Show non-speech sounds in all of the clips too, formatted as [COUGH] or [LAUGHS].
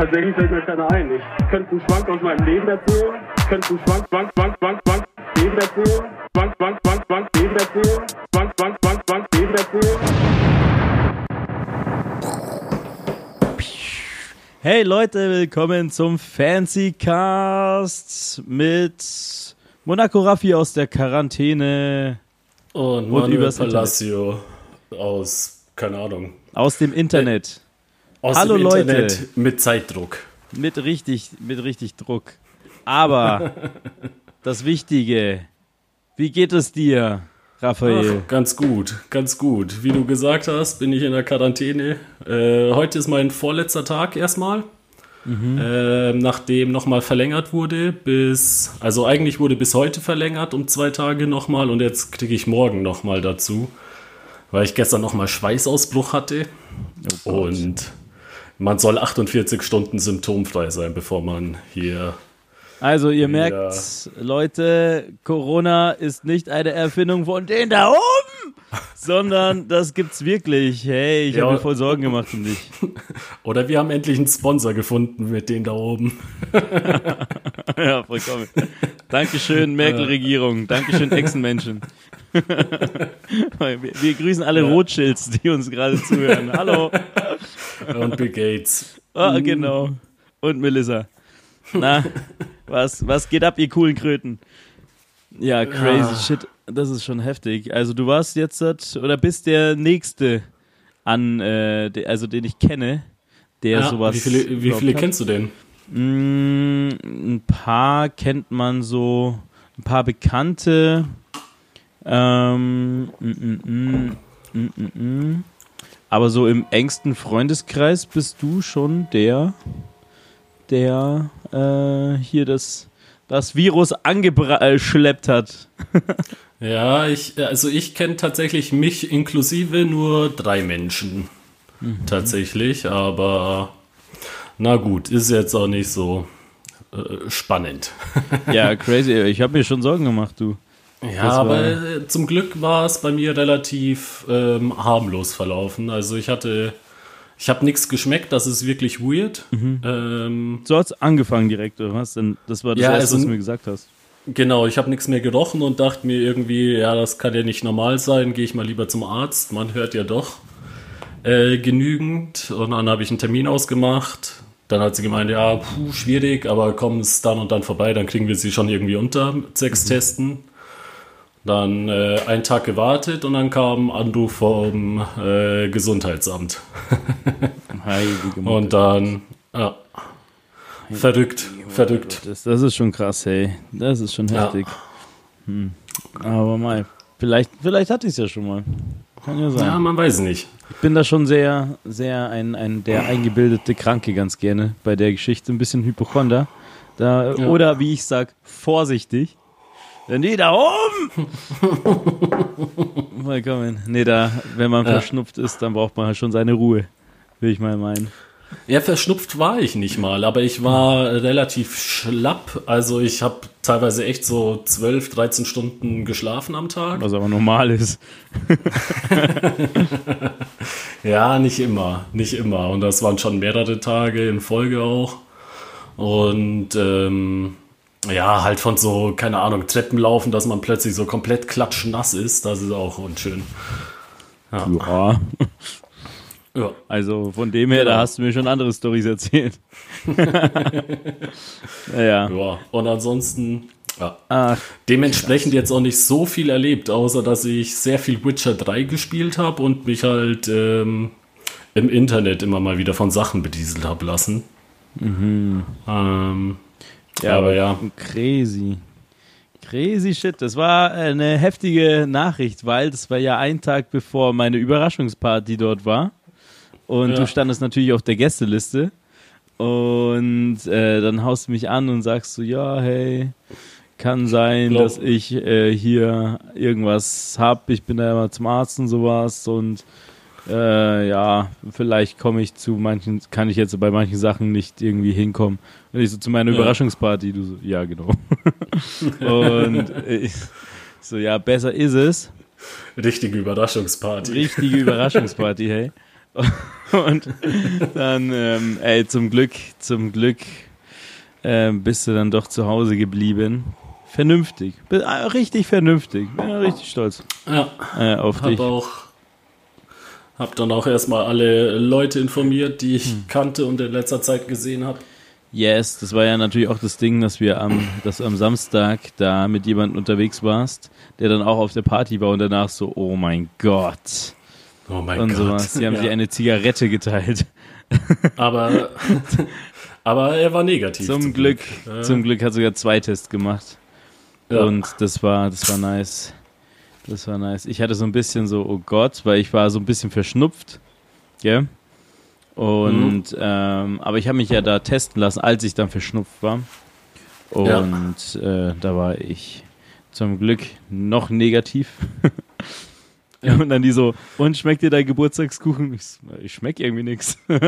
tatsächlich fällt mir keiner ein. Ich könnte einen Schwank aus meinem Leben erzählen. Könnte einen Schwank, Schwank, Schwank, Schwank, Schwank, Leben erzählen. Schwank, Schwank, Schwank, Schwank, Leben erzählen. Schwank, Schwank, Schwank, Schwank, Leben erzählen. Hey Leute, willkommen zum Fancy Cast mit Monaco Raffi aus der Quarantäne Und Und Manuel Palacio aus, keine Ahnung, aus dem Internet. Aus Hallo, dem Leute. Internet mit Zeitdruck. Mit richtig, mit richtig Druck. Aber [LAUGHS] das Wichtige, wie geht es dir, Raphael? Ach, ganz gut, ganz gut. Wie du gesagt hast, bin ich in der Quarantäne. Äh, heute ist mein vorletzter Tag erstmal. Äh, nachdem nochmal verlängert wurde bis, also eigentlich wurde bis heute verlängert um zwei Tage nochmal und jetzt kriege ich morgen nochmal dazu, weil ich gestern nochmal Schweißausbruch hatte Oh und man soll 48 Stunden symptomfrei sein, bevor man hier Also ihr Ja. merkt, Leute, Corona ist nicht eine Erfindung von denen da oben, [LAUGHS] sondern das gibt's wirklich. Hey, ich Ja. habe mir voll Sorgen gemacht um dich. [LAUGHS] Oder wir haben endlich einen Sponsor gefunden mit denen da oben. [LAUGHS] ja, vollkommen. Dankeschön, Merkel-Regierung. Dankeschön, Echsenmenschen. wir, wir grüßen alle Rothschilds, die uns gerade zuhören. Hallo. Und Bill Gates. Ah, genau. Und Melissa. Na, was, was geht ab, ihr coolen Kröten? Ja, crazy Ja. shit. Das ist schon heftig. Also du warst jetzt oder bist der nächste an, äh, de, also den ich kenne, der Ja, sowas. wie viele, wie viele kennst du denn? Mm, ein paar kennt man so, ein paar Bekannte. Ähm, mm, mm, mm, mm, mm, mm. Aber so im engsten Freundeskreis bist du schon der, der äh, hier das, das Virus angeschleppt hat. [LAUGHS] Ja, ich, also ich kenne tatsächlich mich inklusive nur drei Menschen. Mhm. Tatsächlich, aber na gut, ist jetzt auch nicht so äh, spannend. Ja, [LAUGHS] crazy. Ich habe mir schon Sorgen gemacht, du. Ja, Das aber äh, zum Glück war es bei mir relativ ähm, harmlos verlaufen. Also ich hatte, ich habe nichts geschmeckt, das ist wirklich weird. Mhm. Ähm, So hat's angefangen direkt, oder was? Denn das war das Ja, erste, also- was du mir gesagt hast. Genau, ich habe nichts mehr gerochen und dachte mir irgendwie, ja, das kann ja nicht normal sein, gehe ich mal lieber zum Arzt. Man hört ja doch äh, genügend. Und dann habe ich einen Termin ausgemacht. Dann hat sie gemeint, ja, puh, schwierig, aber komm es dann und dann vorbei, dann kriegen wir sie schon irgendwie unter, sechs Testen. Dann äh, einen Tag gewartet und dann kam ein Anruf vom äh, Gesundheitsamt. [LAUGHS] Heilige. Und dann, ja, verrückt, verrückt. Das, das ist schon krass, hey. Das ist schon Ja. heftig. Hm. Aber mal, vielleicht, vielleicht hatte ich es ja schon mal. Kann ja sein. Ja, man weiß nicht. Ich bin da schon sehr, sehr ein, ein der eingebildete Kranke ganz gerne bei der Geschichte. Ein bisschen Hypochonder. Da, Ja. Oder wie ich sag, vorsichtig. Die da oben! [LAUGHS] Vollkommen. Nee, da, wenn man Ja. verschnupft ist, dann braucht man halt schon seine Ruhe. Will ich mal meinen. Ja, verschnupft war ich nicht mal, aber ich war relativ schlapp. Also ich habe teilweise echt so 12, 13 Stunden geschlafen am Tag. Was aber normal ist. [LAUGHS] Ja, nicht immer, nicht immer. Und das waren schon mehrere Tage in Folge auch. Und ähm, ja, halt von so, keine Ahnung, Treppen laufen, dass man plötzlich so komplett klatschnass ist, das ist auch unschön. Ja. Ja. [LAUGHS] Also von dem her, Genau. da hast du mir schon andere Stories erzählt. [LAUGHS] naja. ja. Und ansonsten, ja. Ach, Dementsprechend jetzt auch nicht so viel erlebt, außer dass ich sehr viel Witcher 3 gespielt habe und mich halt ähm, im Internet immer mal wieder von Sachen bedieselt habe lassen. Ähm, ja, aber ja. Crazy. Crazy shit. Das war eine heftige Nachricht, weil das war ja ein Tag bevor meine Überraschungsparty dort war. Und Ja. du standest natürlich auf der Gästeliste. Und äh, dann haust du mich an und sagst so, ja, hey, kann sein, Glaub- dass ich äh, hier irgendwas hab. Ich bin da immer zum Arzt und sowas. Und äh, ja, vielleicht komme ich zu manchen, kann ich jetzt bei manchen Sachen nicht irgendwie hinkommen. Und ich so zu meiner Ja. Überraschungsparty, du so, ja, genau. [LAUGHS] und ich so, ja, besser ist es. Richtige Überraschungsparty. Richtige Überraschungsparty, hey. [LAUGHS] Und dann, ähm, ey, zum Glück, zum Glück äh, bist du dann doch zu Hause geblieben. Vernünftig. Äh, richtig vernünftig. Bin ja richtig stolz Ja, äh, auf dich. hab auch. Hab dann auch erstmal alle Leute informiert, die ich Hm. kannte und in letzter Zeit gesehen habe. Yes, das war ja natürlich auch das Ding, dass wir am, dass du am Samstag da mit jemandem unterwegs warst, der dann auch auf der Party war und danach so, oh mein Gott. Oh mein und Gott. sowas. Sie haben ja. sich eine Zigarette geteilt. [LAUGHS] aber, aber er war negativ. Zum Glück, Ja. zum Glück hat sogar zwei Tests gemacht. Ja. Und das war, das war nice. Das war nice. Ich hatte so ein bisschen so, oh Gott, weil ich war so ein bisschen verschnupft. Gell? Und, ähm, aber ich habe mich ja da testen lassen, als ich dann verschnupft war. Und äh, da war ich zum Glück noch negativ. [LAUGHS] Ja. Und dann die so, und schmeckt dir dein Geburtstagskuchen? Ich, ich schmeck irgendwie nix. [LAUGHS] oh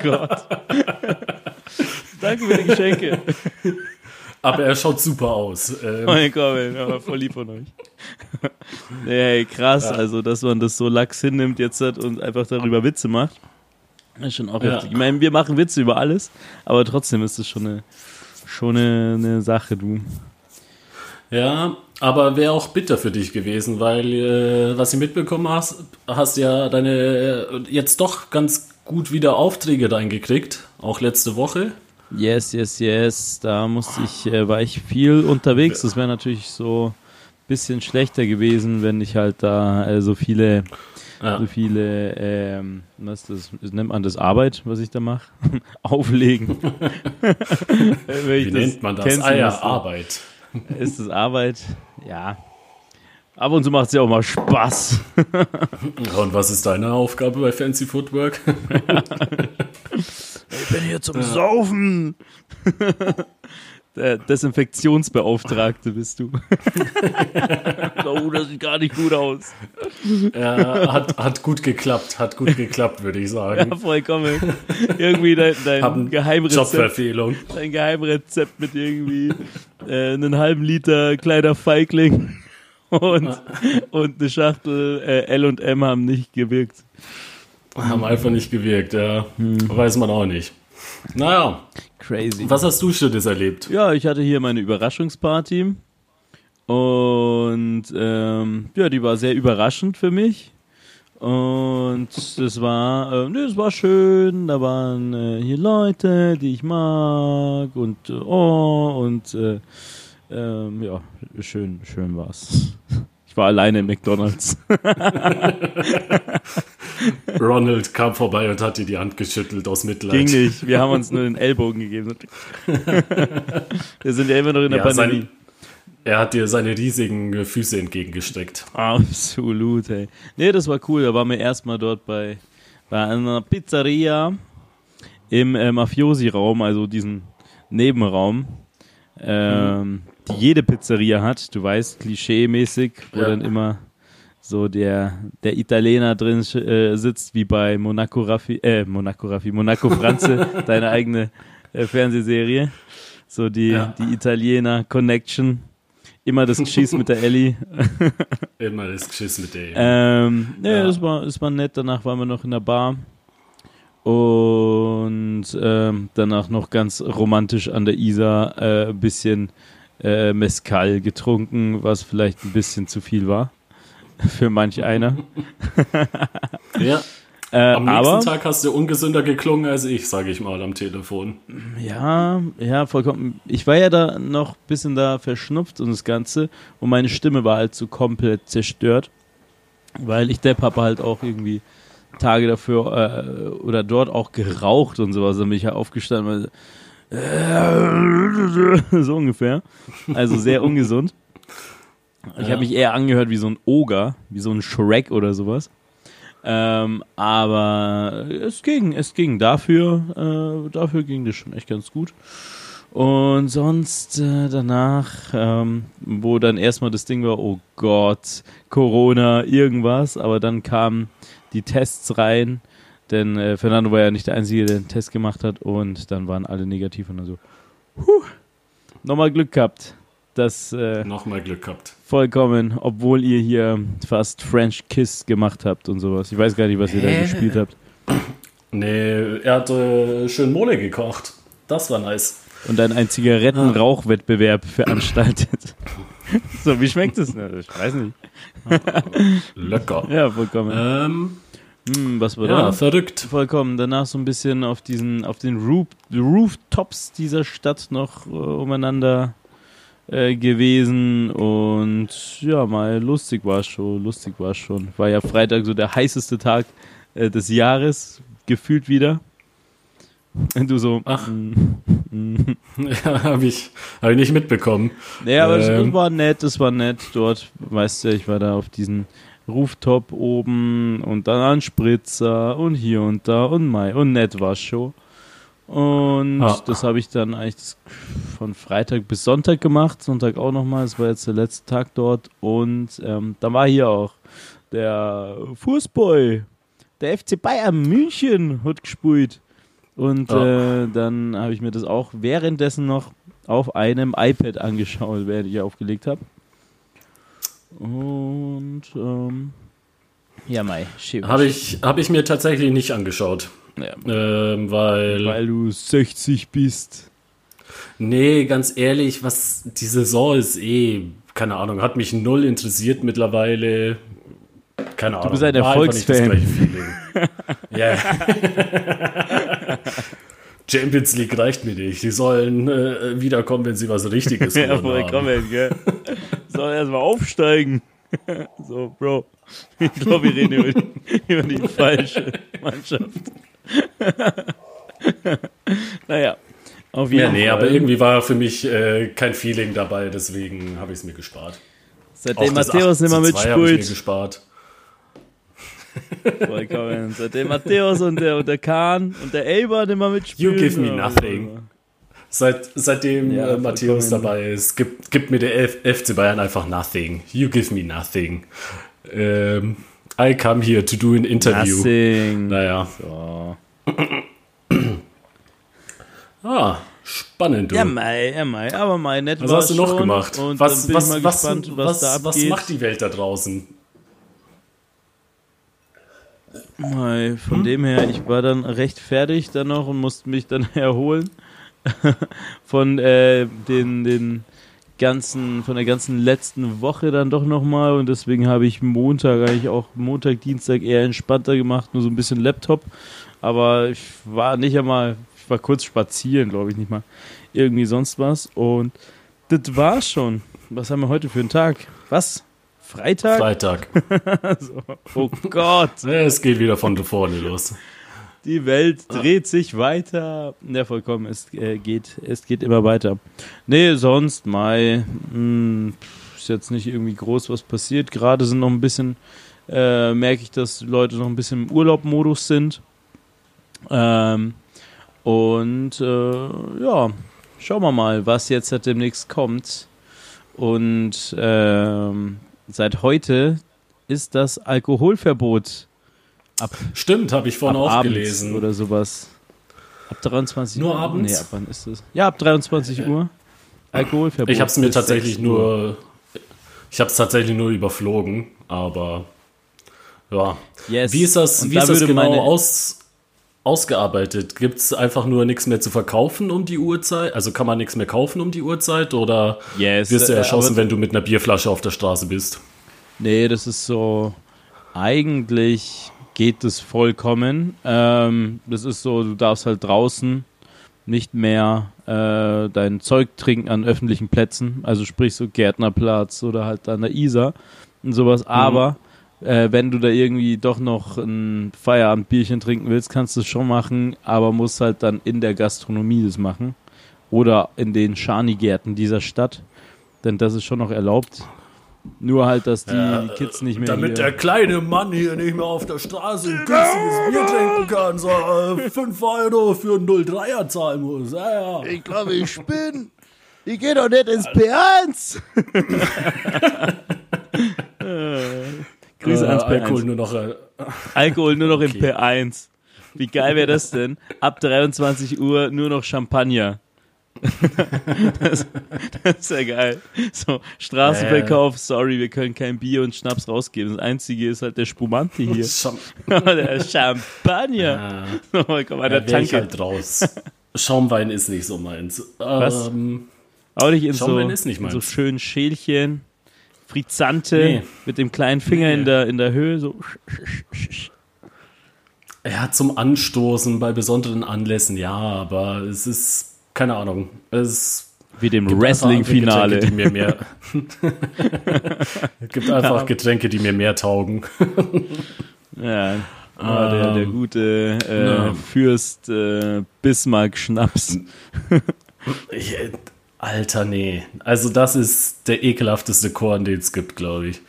Gott. Danke für die Geschenke. [LAUGHS] Aber er schaut super aus. Ähm, Oh mein Gott, aber voll lieb von euch. [LAUGHS] ey, krass, Ja. also dass man das so lax hinnimmt jetzt hat und einfach darüber Witze macht. Ist schon auch Ja. heftig. Ich meine, wir machen Witze über alles, aber trotzdem ist das schon eine, schon eine, eine Sache, du. Ja, aber wäre auch bitter für dich gewesen, weil, äh, was ich mitbekommen hast, hast ja deine äh, jetzt doch ganz gut wieder Aufträge reingekriegt, auch letzte Woche. Yes, yes, yes. Da musste ich, äh, war ich viel unterwegs. Das wäre natürlich so ein bisschen schlechter gewesen, wenn ich halt da äh, so viele Ja. so viele, ähm, was ist das, nennt man das Arbeit, was ich da mache? [LAUGHS] Auflegen. [LAUGHS] Wie nennt man das? Ah ja. Arbeit. [LAUGHS] Ist das Arbeit? Ja. Ab und zu macht es ja auch mal Spaß. Und was ist deine Aufgabe bei Fancy Footwork? Ich bin hier zum Saufen. [LAUGHS] Der Desinfektionsbeauftragte bist du. [LAUGHS] oh, das sieht gar nicht gut aus. ja, hat, hat gut geklappt, hat gut geklappt, würde ich sagen. Ja, vollkommen. Irgendwie dein, dein Geheimrezept. Jobverfehlung. Ein Geheimrezept mit irgendwie äh, einen halben Liter kleiner Feigling und, und eine Schachtel äh, L&M haben nicht gewirkt. Haben einfach nicht gewirkt, ja. Hm. Weiß man auch nicht. Naja, Crazy. was hast du Schönes erlebt? Ja, ich hatte hier meine Überraschungsparty und ähm, ja, die war sehr überraschend für mich. Und das war, äh, nee, das war schön. Da waren äh, hier Leute, die ich mag und äh, oh und äh, ähm, ja, schön, schön war's. Ich war alleine im McDonald's. [LAUGHS] Ronald kam vorbei und hat dir die Hand geschüttelt aus Mitleid. Ging nicht. Wir haben uns nur den Ellbogen gegeben. [LAUGHS] Wir sind ja immer noch in der Ja, Pandemie. sein, er hat dir seine riesigen Füße entgegengestreckt. Absolut, ey. Nee, das war cool. Da waren wir erstmal dort bei, bei einer Pizzeria im äh, Mafiosi-Raum, also diesen Nebenraum, ähm, die jede Pizzeria hat. Du weißt, klischee-mäßig, wo Ja. dann immer so der, der Italiener drin äh, sitzt, wie bei Monaco Raffi, äh, Monaco Raffi, Monaco Franze, [LAUGHS] deine eigene äh, Fernsehserie. So die, Ja. die Italiener Connection. Immer das Geschiss mit der Ellie. [LAUGHS] Immer das Geschiss mit der. Ähm, nee, Ja. das war, das war nett. Danach waren wir noch in der Bar. Und ähm, danach noch ganz romantisch an der Isar äh, ein bisschen äh, Mezcal getrunken, was vielleicht ein bisschen zu viel war. [LAUGHS] Für manch einer. [LAUGHS] ja, Äh, am nächsten aber Tag hast du ungesünder geklungen als ich, sage ich mal am Telefon. ja, ja, vollkommen. Ich war ja da noch ein bisschen da verschnupft und das Ganze. Und meine Stimme war halt so komplett zerstört. Weil ich Depp habe halt auch irgendwie Tage dafür äh, oder dort auch geraucht und sowas. Dann bin ich ja aufgestanden. Weil, [LAUGHS] so ungefähr. Also sehr ungesund. Ich Ja. habe mich eher angehört wie so ein Oger, wie so ein Shrek oder sowas. Ähm, aber es ging, es ging. Dafür, äh, dafür ging das schon echt ganz gut. Und sonst äh, danach, ähm, wo dann erstmal das Ding war, oh Gott, Corona, irgendwas, aber dann kamen die Tests rein, denn äh, Fernando war ja nicht der Einzige, der den Test gemacht hat und dann waren alle negativ und dann so, huh, nochmal Glück gehabt. Das äh, Nochmal Glück gehabt. vollkommen, obwohl ihr hier fast French Kiss gemacht habt und sowas. Ich weiß gar nicht, was ihr da Hä? gespielt habt. Nee, er hat äh, schön Mole gekocht. Das war nice. Und dann ein Zigarettenrauchwettbewerb veranstaltet. [LAUGHS] so, wie schmeckt es? Ich weiß nicht. [LAUGHS] Lecker. Ja, vollkommen. Ähm, Hm, was war ja, da? verrückt. Vollkommen. Danach so ein bisschen auf diesen, auf den Roof, Rooftops dieser Stadt noch äh, umeinander äh, gewesen und ja, mal lustig war es schon, lustig war es schon. War ja Freitag so der heißeste Tag äh, des Jahres, gefühlt wieder. Und du so, Ach. mm, mm. [LAUGHS] Ja, habe ich, hab ich nicht mitbekommen. Naja, aber das, das Ähm. war nett, das war nett. Dort, weißt du, ich war da auf diesen Rooftop oben und dann ein Spritzer und hier und da und Mai und nett war schon. Und Ja. das habe ich dann eigentlich von Freitag bis Sonntag gemacht. Sonntag auch nochmal. Das war jetzt der letzte Tag dort. Und ähm, dann war hier auch der Fußball. Der FC Bayern München hat gespielt. Und Ja. äh, dann habe ich mir das auch währenddessen noch auf einem iPad angeschaut, während ich aufgelegt habe. Und ähm, ja, Mai. Habe ich, hab ich mir tatsächlich nicht angeschaut. Ja, Ähm, weil, weil du 60 bist. nee, ganz ehrlich, was die Saison ist eh, keine Ahnung, hat mich null interessiert mittlerweile. Keine Ahnung. bist ein Erfolgsfan. [LAUGHS] Ja. [LAUGHS] [LAUGHS] Champions League reicht mir nicht. Die sollen äh, wiederkommen, wenn sie was Richtiges [LAUGHS] Ja, haben. vollkommen, gell? Soll erstmal aufsteigen. [LAUGHS] So, Bro. Ich glaube, wir reden über die, über die falsche Mannschaft. naja, auf jeden Ja, nee, aber irgendwie war für mich äh, kein Feeling dabei, deswegen habe ich es mir gespart. Seitdem Matthäus nicht mehr 8 zu 2 habe ich mir mitspielt, gespart. Vollkommen. Seitdem Matthäus und der, und der Kahn und der Elber mehr mitspielen. You give me nothing. Seit, seitdem Ja, äh, Matthäus dabei ist, gibt, gibt mir der F FC Bayern einfach nothing. You give me nothing. Ähm, I come here to do an interview. Nothing. Naja. So. [CLEARS THROAT] Ah, spannend, du. Ja, Mai, ja, Mai. Aber Mai, nett was hast du noch gemacht? Was, was, was, gespannt, was, was, macht die Welt da draußen? Mai, von Hm? dem her, ich war dann recht fertig dann noch und musste mich dann [LAUGHS] erholen [LAUGHS] von äh, den, den ganzen, von der ganzen letzten Woche dann doch nochmal und deswegen habe ich Montag eigentlich auch Montag, Dienstag eher entspannter gemacht, nur so ein bisschen Laptop, aber ich war nicht einmal, ich war kurz spazieren, glaube ich nicht mal, irgendwie sonst was und das war's schon. Was haben wir heute für einen Tag? Was? Freitag? Freitag. [LAUGHS] so. Oh Gott. [LAUGHS] es geht wieder von vorne los. Die Welt dreht sich weiter. Ja, vollkommen. Es, äh, geht, es geht immer weiter. Nee, sonst, Mai, mh, ist jetzt nicht irgendwie groß was passiert. Gerade sind noch ein bisschen, äh, merke ich, dass Leute noch ein bisschen im Urlaubmodus sind. Ähm, und äh, ja, schauen wir mal, was jetzt halt demnächst kommt. Und ähm, seit heute ist das Alkoholverbot ab Stimmt, habe ich vorhin auch abends gelesen. oder sowas. Ab 23 Nur Uhr? abends? Nee, ab wann ist das? Ja, ab 23 Uhr. Alkoholverbot. Ich habe es mir tatsächlich 6 Uhr. nur, ich habe es tatsächlich nur überflogen, aber ja. Yes. Wie ist das, Und wie da ist das würde genau meine- aus, ausgearbeitet? Gibt es einfach nur nichts mehr zu verkaufen um die Uhrzeit? Also kann man nichts mehr kaufen um die Uhrzeit oder Yes, wirst du äh, erschossen, aber- wenn du mit einer Bierflasche auf der Straße bist? Nee, das ist so. Eigentlich geht es vollkommen. Ähm, das ist so, du darfst halt draußen nicht mehr äh, dein Zeug trinken an öffentlichen Plätzen, also sprich so Gärtnerplatz oder halt an der Isar und sowas. Aber äh, wenn du da irgendwie doch noch ein Feierabendbierchen trinken willst, kannst du es schon machen, aber musst halt dann in der Gastronomie das machen oder in den Schanigärten dieser Stadt, denn das ist schon noch erlaubt. Nur halt, dass die Ja, Kids nicht mehr Damit hier der kleine Mann hier nicht mehr auf der Straße ein günstiges Bier trinken kann, so äh, 5 Euro für einen 03er zahlen muss. Ja, ja. Ich glaube, ich bin. Ich gehe doch nicht ins P1. [LAUGHS] Grüße Äh, ans P1. Alkohol nur noch. Äh, Alkohol nur noch im [LAUGHS] P1. Wie geil wäre das denn? Ab 23 Uhr nur noch Champagner. [LAUGHS] das, das ist ja geil. So, Straßenverkauf, sorry, wir können kein Bier und Schnaps rausgeben. Das Einzige ist halt der Spumante hier. [LAUGHS] Der Champagner. ja, Oh, an da der ich Tanke. halt raus. Schaumwein ist nicht so meins. Was? Ähm, Auch nicht in so, Schaumwein ist nicht in so meins. schönen Schälchen. Frizante Nee. mit dem kleinen Finger Nee. in, der, in der Höhe. So. ja, zum Anstoßen bei besonderen Anlässen, ja, aber es ist, keine Ahnung, es Wie dem Wrestling-Finale. Es [LAUGHS] [LAUGHS] gibt einfach Getränke, die mir mehr taugen. [LAUGHS] Ja, ah, der, der Ähm, gute äh, ja. Fürst äh, Bismarck-Schnaps. Alter, nee. Also das ist der ekelhafteste Korn, den es gibt, glaube ich.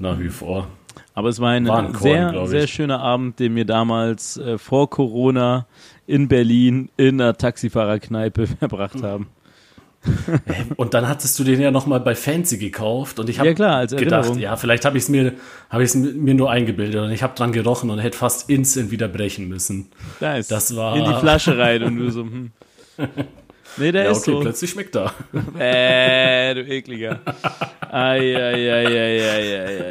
Nach wie vor. Aber es war ein War ein Korn, sehr, sehr schöner Abend, den wir damals äh, vor Corona in Berlin in einer Taxifahrerkneipe [LAUGHS] verbracht haben. [LAUGHS] Und dann hattest du den ja nochmal bei Fancy gekauft und ich habe Ja, klar, als gedacht, Erinnerung. ja, vielleicht habe ich es mir, hab ich's mir nur eingebildet und ich habe dran gerochen und hätte fast instant wieder brechen müssen. Nice. Das war- In die Flasche rein und du so, hm. [LAUGHS] Nee, der Ja, ist okay, so. plötzlich schmeckt er. [LAUGHS] Äh, du ekliger. Ei, ei, ei, ei, ei, ei, ei,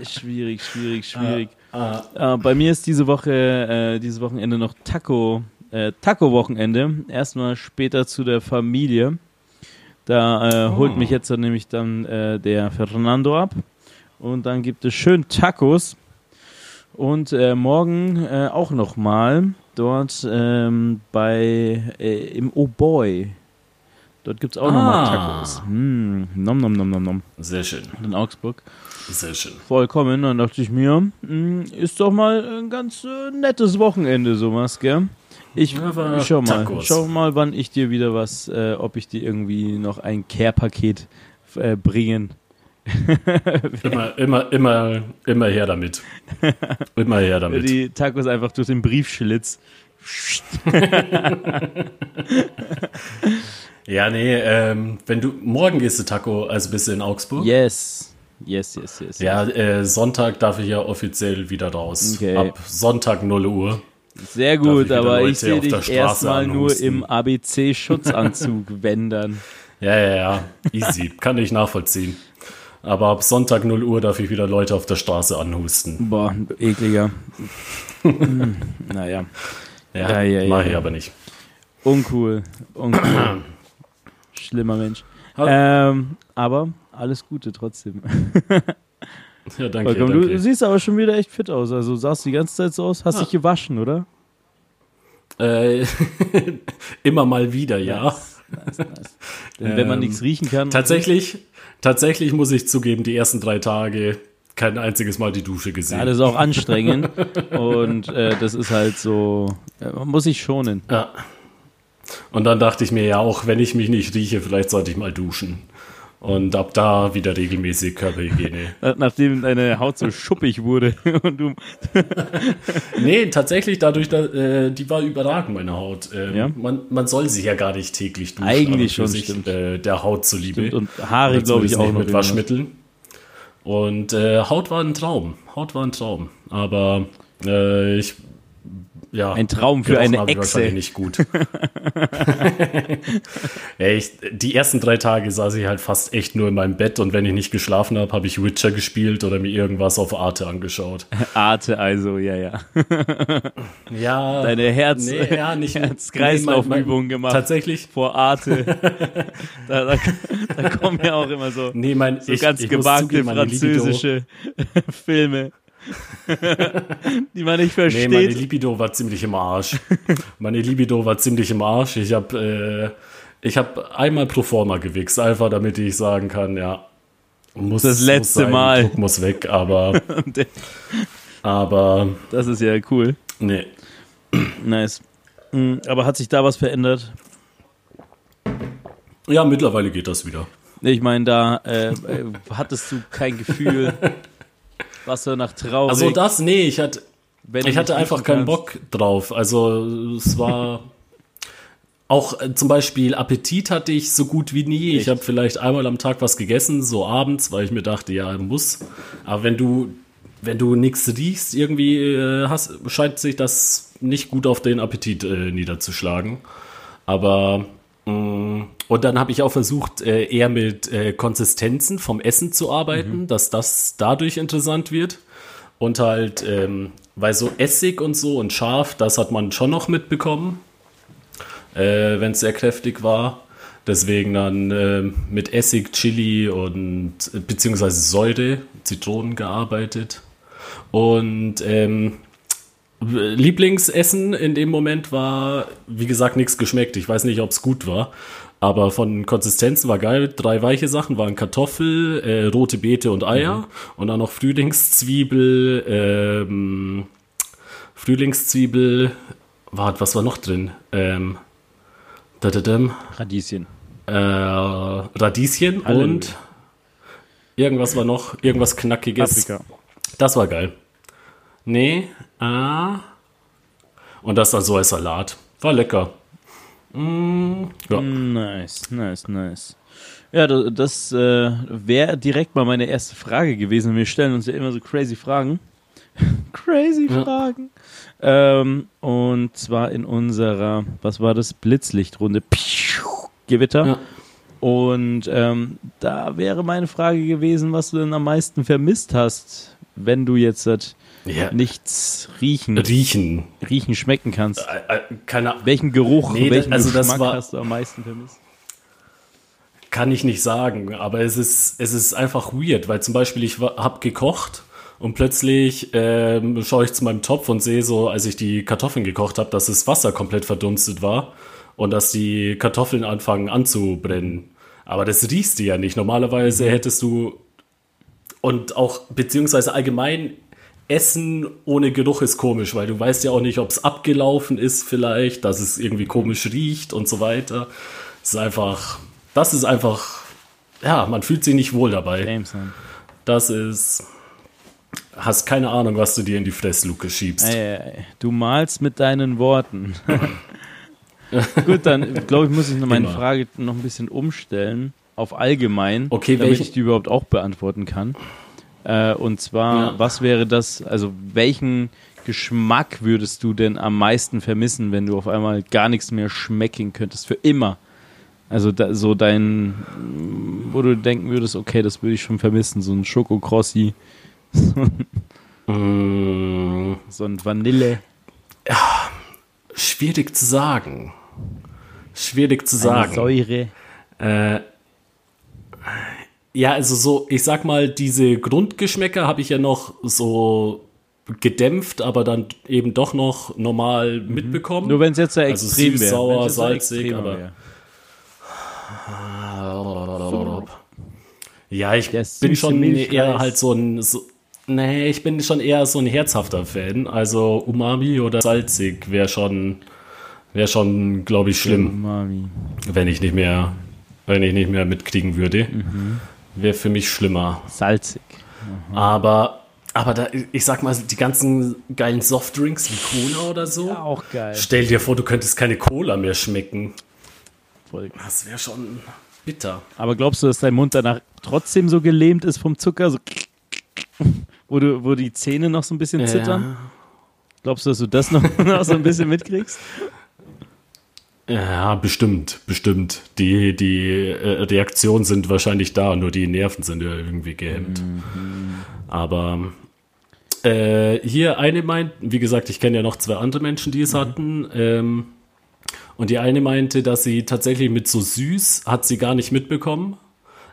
ei. Schwierig, schwierig, schwierig. Äh, bei mir ist diese Woche, äh, dieses Wochenende noch Taco, äh, Taco-Wochenende. Erstmal später zu der Familie. Da äh, holt mich jetzt dann nämlich dann äh, der Fernando ab. Und dann gibt es schön Tacos. Und äh, morgen äh, auch nochmal dort ähm, bei äh, im Oh Boy. Dort gibt es auch nochmal Ah. Tacos. Hm, nom nom nom nom nom. Sehr schön, In Augsburg. sehr schön. Vollkommen. Dann dachte ich mir, hm, ist doch mal ein ganz äh, nettes Wochenende, sowas, gell? Ich, Ja, aber ich schau mal, Tacos. schau mal, wann ich dir wieder was, äh, ob ich dir irgendwie noch ein Care-Paket äh, bringen. Immer, immer, immer, immer her damit. Immer her damit. Die Tacos einfach durch den Briefschlitz. [LAUGHS] Ja, nee, ähm, wenn du, morgen gehst du Taco, also bist du in Augsburg. Yes. Yes, yes, yes. Ja, äh, Sonntag darf ich ja offiziell wieder raus. Okay. Ab Sonntag 0 Uhr. Sehr gut, ich aber ich sehe dich erstmal nur im ABC-Schutzanzug wendern. Ja, ja, ja. Easy. Kann ich nachvollziehen. Aber ab Sonntag 0 Uhr darf ich wieder Leute auf der Straße anhusten. Boah, ekliger. Hm, naja, Ja, ja, ja, mach ich ja. aber nicht. uncool. Uncool. Schlimmer Mensch. Ähm, aber alles Gute trotzdem. [LAUGHS] Ja, danke, Vollkommen. Du danke. siehst aber schon wieder echt fit aus. Also sahst die ganze Zeit so aus. Hast Ja. dich gewaschen, oder? Äh, [LAUGHS] immer mal wieder, ja. Nice, nice. [LAUGHS] Denn wenn man Ähm, nichts riechen kann. Tatsächlich, tatsächlich muss ich zugeben, die ersten drei Tage kein einziges Mal die Dusche gesehen. Ja, das ist auch anstrengend. [LAUGHS] Und äh, das ist halt so, man muss sich schonen. Ja. Und dann dachte ich mir, ja, auch wenn ich mich nicht rieche, vielleicht sollte ich mal duschen. Und ab da wieder regelmäßig Körperhygiene. [LAUGHS] Äh, Nachdem deine Haut so schuppig wurde [LAUGHS] und du. [LAUGHS] nee, tatsächlich dadurch, da, äh, die war überragend, meine Haut. Ähm, Ja? man, man soll sich ja gar nicht täglich duschen. Eigentlich schon, sich, stimmt. Äh, der Haut zuliebe. Und Haare, glaube ich, auch mit Waschmitteln. Und äh, Haut war ein Traum. Haut war ein Traum. Aber äh, ich. Ja, Ein Traum für gerochen eine Echse. wahrscheinlich nicht gut. [LAUGHS] ja, ich, die ersten drei Tage saß ich halt fast echt nur in meinem Bett und wenn ich nicht geschlafen habe, habe ich Witcher gespielt oder mir irgendwas auf Arte angeschaut. [LAUGHS] Arte, also, ja, ja. [LAUGHS] Ja, Deine Herz, nee, ja, nicht Herz-Kreislauf-Übungen nee, gemacht. Tatsächlich, Vor Arte. da, da, da kommen ja auch immer so, nee, mein, so ich, ganz ich gewagte Libido- französische Filme. Die man nicht Nee, versteht. meine Libido war ziemlich im Arsch. meine Libido war ziemlich im Arsch. Ich habe äh, ich hab einmal pro forma gewichst, einfach damit ich sagen kann, ja, muss Das letzte muss sein, Mal. Druck muss weg, aber, [LAUGHS] aber das ist ja cool. nee. Nice. Mm, Aber hat sich da was verändert? Ja, mittlerweile geht das wieder. Nee, Ich meine, da äh, äh, hattest du kein Gefühl, [LAUGHS] was du nach traurig. Also das, nee, ich hatte, wenn ich hatte einfach keinen kannst. Bock drauf. Also es war auch äh, zum Beispiel Appetit hatte ich so gut wie nie. Echt? Ich habe vielleicht einmal am Tag was gegessen, so abends, weil ich mir dachte, ja, muss. Aber wenn du wenn du nichts riechst, irgendwie äh, hast, scheint sich das nicht gut auf den Appetit äh, niederzuschlagen. Aber Und dann habe ich auch versucht, äh, eher mit äh, Konsistenzen vom Essen zu arbeiten, dass das dadurch interessant wird. Und halt, ähm, weil so Essig und so und scharf, das hat man schon noch mitbekommen, äh, wenn es sehr kräftig war. Deswegen dann äh, mit Essig, Chili und beziehungsweise Säure, Zitronen gearbeitet. Und ähm, Lieblingsessen in dem Moment war, wie gesagt, nichts geschmeckt. Ich weiß nicht, ob es gut war. Aber von Konsistenz war geil. Drei weiche Sachen waren Kartoffel, äh, rote Beete und Eier. Und dann noch Frühlingszwiebel, ähm, Frühlingszwiebel, warte, was war noch drin? Ähm, dadadam, Radieschen. äh, Radieschen Halleluja. und irgendwas war noch, irgendwas Knackiges. Paprika. Das war geil. Nee, ah. Und das dann so als Salat. War lecker. Mm, ja. Nice, nice, nice. Ja, da- das äh, wäre direkt mal meine erste Frage gewesen. Wir stellen uns ja immer so crazy Fragen. [LAUGHS] crazy Ja. Fragen. Ähm, und zwar in unserer, was war das? Blitzlichtrunde. Piu, Gewitter. Ja. Und ähm, da wäre meine Frage gewesen, was du denn am meisten vermisst hast, wenn du jetzt halt ja. nichts riechen, Riechen. riechen, schmecken kannst. Äh, äh, keine Ahnung. Welchen Geruch, Nee, welchen also das Geschmack war- hast du am meisten vermisst? Kann ich nicht sagen, aber es ist, es ist einfach weird, weil zum Beispiel ich habe gekocht und plötzlich ähm, schaue ich zu meinem Topf und sehe so, als ich die Kartoffeln gekocht habe, dass das Wasser komplett verdunstet war und dass die Kartoffeln anfangen anzubrennen. Aber das riechst du ja nicht. Normalerweise hättest du und auch beziehungsweise allgemein Essen ohne Geruch ist komisch, weil du weißt ja auch nicht, ob es abgelaufen ist vielleicht, dass es irgendwie komisch riecht und so weiter. Es ist einfach, das ist einfach, ja, man fühlt sich nicht wohl dabei. Jameson. Das ist, hast keine Ahnung, was du dir in die Fressluke schiebst. Ey, ey, ey, du malst mit deinen Worten. [LAUGHS] Gut, dann glaube ich, muss ich noch meine Immer. Frage noch ein bisschen umstellen auf allgemein, Okay, damit welchen- ich die überhaupt auch beantworten kann. Äh, und zwar, Ja. was wäre das, also welchen Geschmack würdest du denn am meisten vermissen, wenn du auf einmal gar nichts mehr schmecken könntest, für immer? Also da, so dein, wo du denken würdest, okay, das würde ich schon vermissen, so ein Schokokrossi, [LAUGHS] Mm, so ein Vanille. schwierig zu sagen. Schwierig zu Eine sagen. Säure. Äh, ja, also so, ich sag mal, diese Grundgeschmäcker habe ich ja noch so gedämpft, aber dann eben doch noch normal mitbekommen. Nur wenn es jetzt da Also extrem süß, sauer, so salzig, aber- wär. Ja, ich bin schon Milchreis. eher halt so ein. So, nee, ich bin schon eher so ein herzhafter Fan. Also Umami oder salzig wäre schon, wäre schon, glaube ich, schlimm, Umami. wenn ich nicht mehr, wenn ich nicht mehr mitkriegen würde. Mhm. Wäre für mich schlimmer. Salzig. Aber, aber da, ich sag mal, die ganzen geilen Softdrinks wie Cola oder so. Ja, auch geil. Stell dir vor, du könntest keine Cola mehr schmecken. Voll. Das wäre schon bitter. Aber glaubst du, dass dein Mund danach trotzdem so gelähmt ist vom Zucker? So [LAUGHS] wo, du, wo die Zähne noch so ein bisschen zittern? Glaubst du, dass du das noch, [LAUGHS] noch so ein bisschen mitkriegst? Ja, bestimmt, bestimmt. Die, die äh, Reaktionen sind wahrscheinlich da, nur die Nerven sind ja irgendwie gehemmt. Aber äh, hier eine meint, wie gesagt, ich kenne ja noch zwei andere Menschen, die es hatten. Ähm, und die eine meinte, dass sie tatsächlich mit so süß hat sie gar nicht mitbekommen,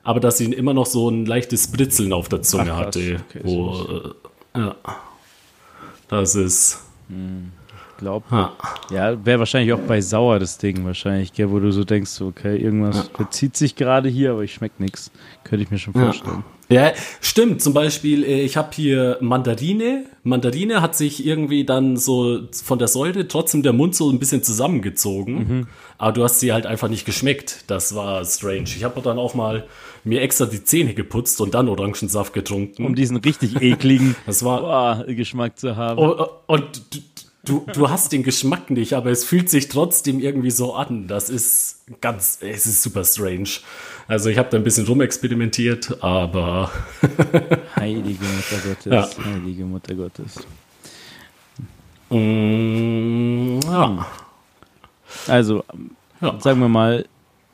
aber dass sie immer noch so ein leichtes Britzeln auf der Zunge Ach, hatte. Okay, wo, äh, ja. Das ist. Glaub. Ha. Ja, wäre wahrscheinlich auch bei sauer das Ding wahrscheinlich, gell, wo du so denkst, okay, irgendwas verzieht sich gerade hier, aber ich schmeck nix. Könnte ich mir schon vorstellen. Ja, stimmt. Zum Beispiel, äh, ich habe hier Mandarine. Mandarine hat sich irgendwie dann so von der Säure trotzdem der Mund so ein bisschen zusammengezogen. Aber du hast sie halt einfach nicht geschmeckt. Das war strange. Ich habe dann auch mal mir extra die Zähne geputzt und dann Orangensaft getrunken. Um diesen richtig ekligen das war boah, Geschmack zu haben. und, und du, du hast den Geschmack nicht, aber es fühlt sich trotzdem irgendwie so an. Das ist ganz, es ist super strange. Also ich habe da ein bisschen rumexperimentiert, aber [LAUGHS] Heilige Mutter Gottes, Ja. heilige Mutter Gottes. mm, ja. Also, Ja. sagen wir mal,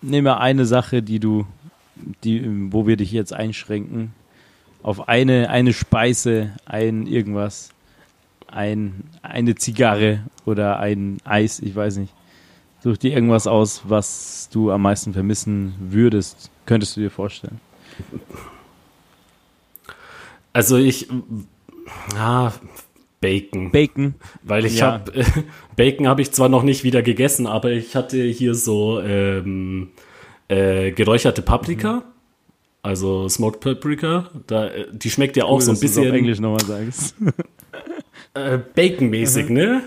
nehmen wir eine Sache, die du, die, wo wir dich jetzt einschränken. Auf eine, eine Speise, ein irgendwas, ein, eine Zigarre oder ein Eis, ich weiß nicht. Such dir irgendwas aus, was du am meisten vermissen würdest. Könntest du dir vorstellen? Also ich, ja, Bacon. Bacon. Weil ich Ja. habe, [LAUGHS] Bacon habe ich zwar noch nicht wieder gegessen, aber ich hatte hier so ähm, äh, geräucherte Paprika, also Smoked Paprika. Da, äh, die schmeckt ja auch Cool, so ein du's auf bisschen Englisch nochmal sagst. [LAUGHS] äh, Bacon-mäßig, ne?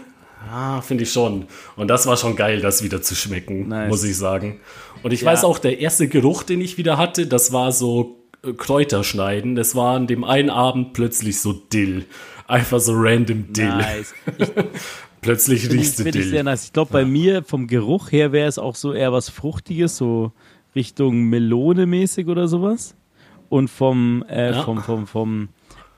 Ja, finde ich schon. Und das war schon geil, das wieder zu schmecken, Nice. muss ich sagen. Und ich Ja. weiß auch, der erste Geruch, den ich wieder hatte, das war so äh, Kräuterschneiden. Das war an dem einen Abend plötzlich so Dill. Einfach so random Dill. Nice. [LAUGHS] Plötzlich ich, riechst du Dill. sehr nice. Ich glaube, bei mir vom Geruch her wäre es auch so eher was Fruchtiges, so Richtung Melone mäßig oder sowas. Und vom, äh, Ja. vom, vom, vom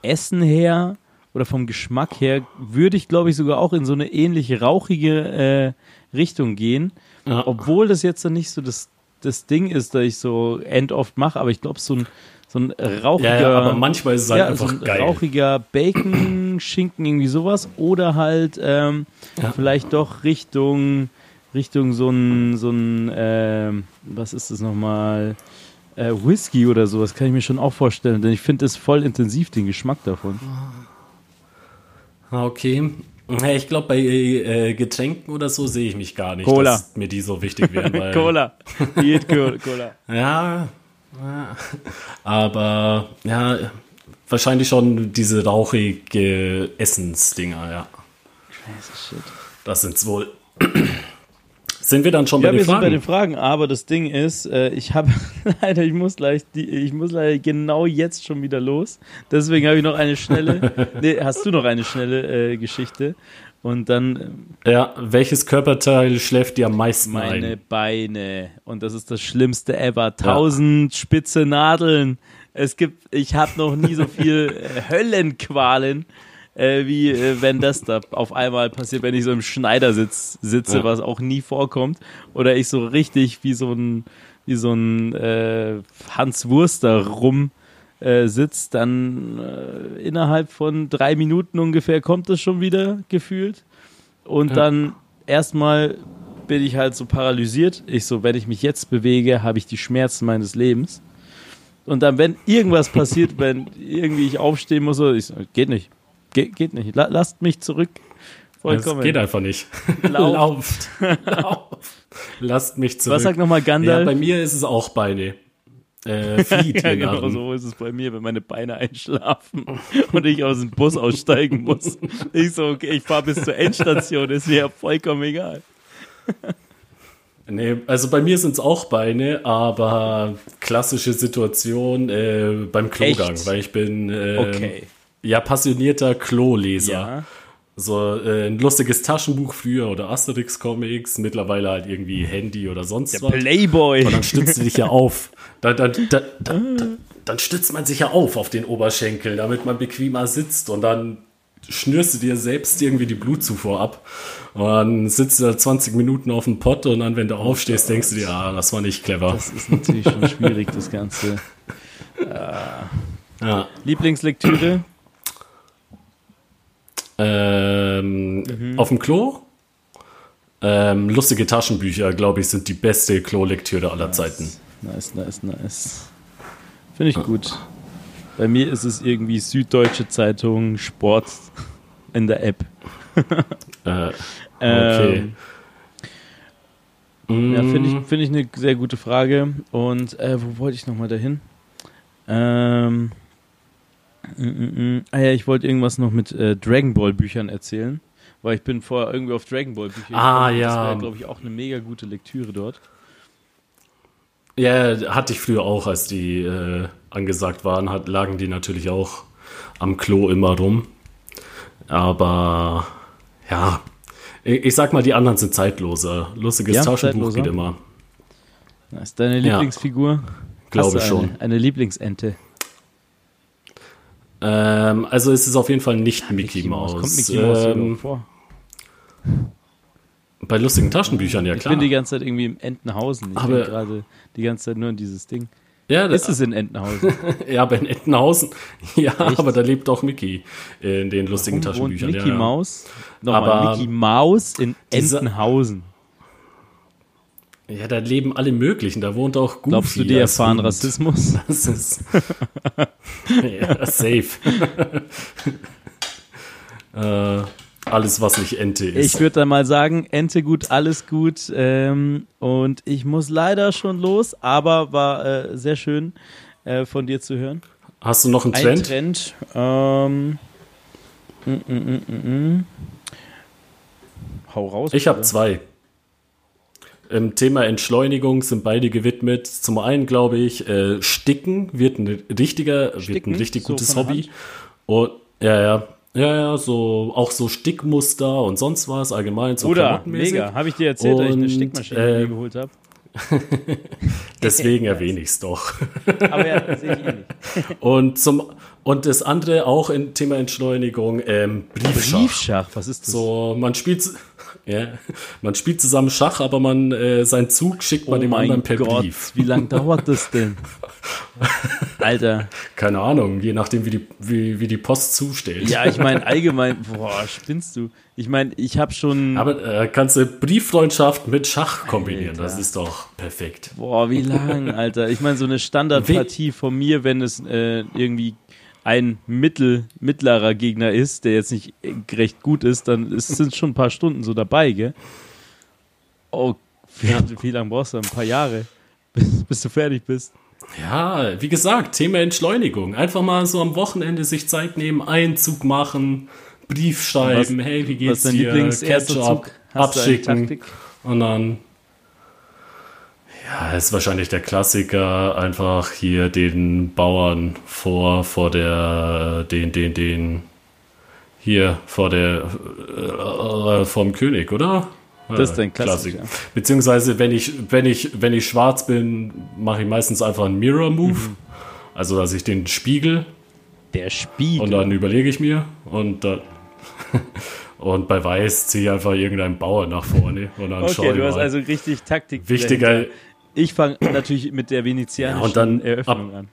Essen her oder vom Geschmack her würde ich, glaube ich, sogar auch in so eine ähnliche rauchige äh, Richtung gehen. Ja. Obwohl das jetzt dann nicht so das, das Ding ist, dass ich so end oft mache, aber ich glaube, so ein, so ein rauchiger. Ja, ja, aber manchmal ist es halt ja, einfach so ein geil. rauchiger Bacon, Schinken, irgendwie sowas. Oder halt ähm, Ja. vielleicht doch Richtung, Richtung so ein, so ein ähm, was ist das nochmal? Äh, Whisky oder sowas kann ich mir schon auch vorstellen, denn ich finde es voll intensiv, den Geschmack davon. Ah, Okay. Ja, Ich glaube, bei äh, Getränken oder so sehe ich mich gar nicht, Cola. dass mir die so wichtig wären. [LAUGHS] Weil, Cola. Diät Cola. Ja, aber ja, wahrscheinlich schon diese rauchige Essensdinger, ja. Shit. Das sind's wohl. Sind wir dann schon Ja, bei wir den sind bei Fragen? den Fragen, aber das Ding ist, äh, ich habe [LAUGHS] leider, ich muss gleich, die, ich muss leider genau jetzt schon wieder los. Deswegen habe ich noch eine schnelle, [LAUGHS] nee, hast du noch eine schnelle äh, Geschichte? Und dann äh, ja, welches Körperteil schläft dir am meisten meine ein? Beine. Und das ist das Schlimmste ever. Tausend spitze Nadeln. Es gibt, ich habe noch nie so viel [LAUGHS] äh, Höllenqualen. Äh, wie äh, wenn das da auf einmal passiert, wenn ich so im Schneidersitz sitze, Ja. was auch nie vorkommt, oder ich so richtig wie so ein wie so ein äh, Hans Wurster rum äh, sitzt, dann äh, innerhalb von drei Minuten ungefähr kommt es schon wieder gefühlt. Und Ja. dann erstmal bin ich halt so paralysiert. Ich so, wenn ich mich jetzt bewege, habe ich die Schmerzen meines Lebens. Und dann, wenn irgendwas passiert, [LAUGHS] wenn irgendwie ich aufstehen muss, so, ich so, geht nicht. Ge geht nicht. La lasst mich zurück. Das Vollkommen. geht einfach nicht. [LAUGHS] Lauft. Lauft. Lauft. [LAUGHS] Lasst mich zurück. Was sagt nochmal ja, Gandalf? bei mir ist es auch Beine. Äh, [LAUGHS] Feed, Ja, genau so ist es bei mir, wenn meine Beine einschlafen und ich aus dem Bus aussteigen muss. Ich so, okay, ich fahre bis zur Endstation, ist mir ja vollkommen egal. Nee, also bei mir sind es auch Beine, aber klassische Situation äh, beim Klogang, Echt? weil ich bin äh, Okay. Ja passionierter Kloleser. Ja. So äh, ein lustiges Taschenbuch früher oder Asterix-Comics, mittlerweile halt irgendwie Handy oder sonst was. Playboy. Und dann stützt du dich ja auf. [LAUGHS] Dann, dann, dann, dann, dann, stützt man sich ja auf auf den Oberschenkel, damit man bequemer sitzt und dann schnürst du dir selbst irgendwie die Blutzufuhr ab. Und dann sitzt du da 20 Minuten auf dem Pott und dann, wenn du aufstehst, denkst du dir, ah, das war nicht clever. Das ist natürlich schon schwierig, das Ganze. [LAUGHS] Ja. Lieblingslektüre? Ähm, Mhm. Auf dem Klo? Ähm, lustige Taschenbücher, glaube ich, sind die beste Klolektüre aller Zeiten. Nice, nice, nice. Finde ich gut. Bei mir ist es irgendwie Süddeutsche Zeitung, Sport in der App. Äh, [LAUGHS] Ähm, Mm, Ja, finde ich, find ich eine sehr gute Frage. Und äh, wo wollte ich nochmal dahin? Ähm. Ah ja, ich wollte irgendwas noch mit äh, Dragon Ball Büchern erzählen, weil ich bin vorher irgendwie auf Dragon Ball Bücher Ah, gekommen. Das ja. wäre, glaube ich, auch eine mega gute Lektüre dort. Ja, hatte ich früher auch, als die äh, angesagt waren, hat, lagen die natürlich auch am Klo immer rum. Aber ja, ich, ich sag mal, die anderen sind zeitloser. Lustiges Ja, Taschenbuch zeitloser. geht immer. Ist deine Ja. Lieblingsfigur? Glaube Hast du schon. Eine, eine Lieblingsente. Ähm, also es ist auf jeden Fall nicht Mickey, Mouse. Kommt Mickey Mouse ähm, vor? Bei lustigen Taschenbüchern, ja Ich klar. bin die ganze Zeit irgendwie im Entenhausen. Ich Aber- bin gerade die ganze Zeit nur in dieses Ding. ja, Ist es in Entenhausen? [LAUGHS] ja, aber in Entenhausen. [LAUGHS] Ja, aber da lebt auch Mickey in den lustigen Warum wohnt Taschenbüchern. Mickey ja, ja. Maus? Nochmal, Aber Mickey Maus in dieser- Entenhausen. Ja, da leben alle möglichen. Da wohnt auch Goofy. Glaubst du, die erfahren Hund. Rassismus? [LAUGHS] Das ist. [LAUGHS] ja, safe. [LAUGHS] äh, alles, was nicht Ente ist. Ich würde dann mal sagen, Ente gut, alles gut. Ähm, und ich muss leider schon los, aber war äh, sehr schön äh, von dir zu hören. Hast du noch einen Ein Trend? Trend. Ähm, mm, mm, mm. Hau raus. Ich habe zwei. Im Thema Entschleunigung sind beide gewidmet. Zum einen glaube ich, äh, Sticken wird ein richtiger, wird Sticken? ein richtig So gutes der Hobby. Und ja, ja, ja, ja, so auch so Stickmuster und sonst was allgemein so klamottenmäßig. mega. Habe ich dir erzählt, dass ich eine Und, Stickmaschine äh, geholt habe? [LAUGHS] [LAUGHS] Deswegen erwähne ich es doch. Aber ja, sehe ich eh nicht. [LAUGHS] Und zum und das andere auch im Thema Entschleunigung ähm, Briefschach. Briefschach, was ist das? So, man spielt, ja, man spielt zusammen Schach, aber man äh, seinen Zug schickt man oh dem anderen per Gott, Brief. wie lange dauert das [LAUGHS] denn? Alter. Keine Ahnung, je nachdem, wie die, wie, wie die Post zusteht. Ja, ich meine [LAUGHS] allgemein, boah, spinnst du? Ich meine, ich habe schon, Aber äh, kannst du Brieffreundschaft mit Schach kombinieren, das Alter. ist doch perfekt. boah, wie lang, Alter. Ich meine, so eine [LAUGHS] Standardpartie von mir, wenn es äh, irgendwie ein mittel, mittlerer Gegner ist, der jetzt nicht recht gut ist, dann ist, sind schon ein paar Stunden so dabei, gell? Oh, wie, Ja. wie lange brauchst du? Ein paar Jahre, [LAUGHS] bis, bis du fertig bist. Ja, wie gesagt, Thema Entschleunigung. Einfach mal so am Wochenende sich Zeit nehmen, einen Zug machen, Brief schreiben, hey, wie Was geht's dir? Lieblingserster Ketchup Zug? Abschicken und dann ja, ist wahrscheinlich der Klassiker, einfach hier den Bauern vor, vor der, den, den, den, hier vor der, äh, vom König, oder? Das ist Äh, dein Klassiker. Beziehungsweise, wenn ich, wenn ich, wenn ich schwarz bin, mache ich meistens einfach einen Mirror-Move. Mhm. Also, dass ich den spiegel Der Spiegel. und dann überlege ich mir und dann. [LAUGHS] Und bei Weiß ziehe ich einfach irgendeinen Bauer nach vorne und dann schaue Okay, ich du hast mal. also richtig Taktik. Wichtiger, dahinter. Ich fange natürlich mit der venezianischen Ja, und dann Eröffnung an.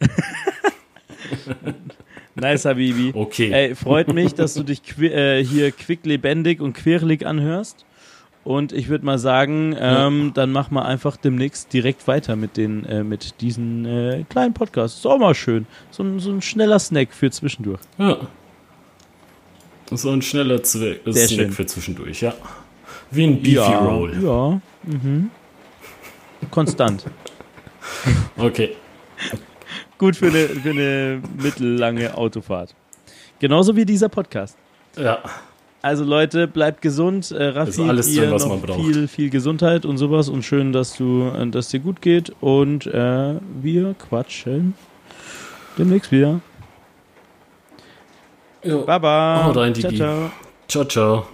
[LAUGHS] nice, Habibi. Okay. Ey, freut mich, dass du dich qui äh, hier quicklebendig und quirlig anhörst. Und ich würde mal sagen, ähm, dann mach mal einfach demnächst direkt weiter mit den, äh, mit diesen äh, kleinen Podcasts. Ist auch mal schön. So ein, so ein schneller Snack für zwischendurch. ja. So ein schneller Zwe Sehr Snack schön. für zwischendurch, ja. Wie ein Beefy ja, Roll. Ja. Mhm. Konstant. Okay. Gut für eine, für eine mittellange Autofahrt. Genauso wie dieser Podcast. Ja. Also Leute, bleibt gesund. Äh, Raffi, Ist alles dir drin, was noch man braucht. viel, viel Gesundheit und sowas und schön, dass du, äh, dass dir gut geht und äh, wir quatschen demnächst wieder. Jo. Baba. Haut rein, ciao, Digi. ciao. Ciao, ciao.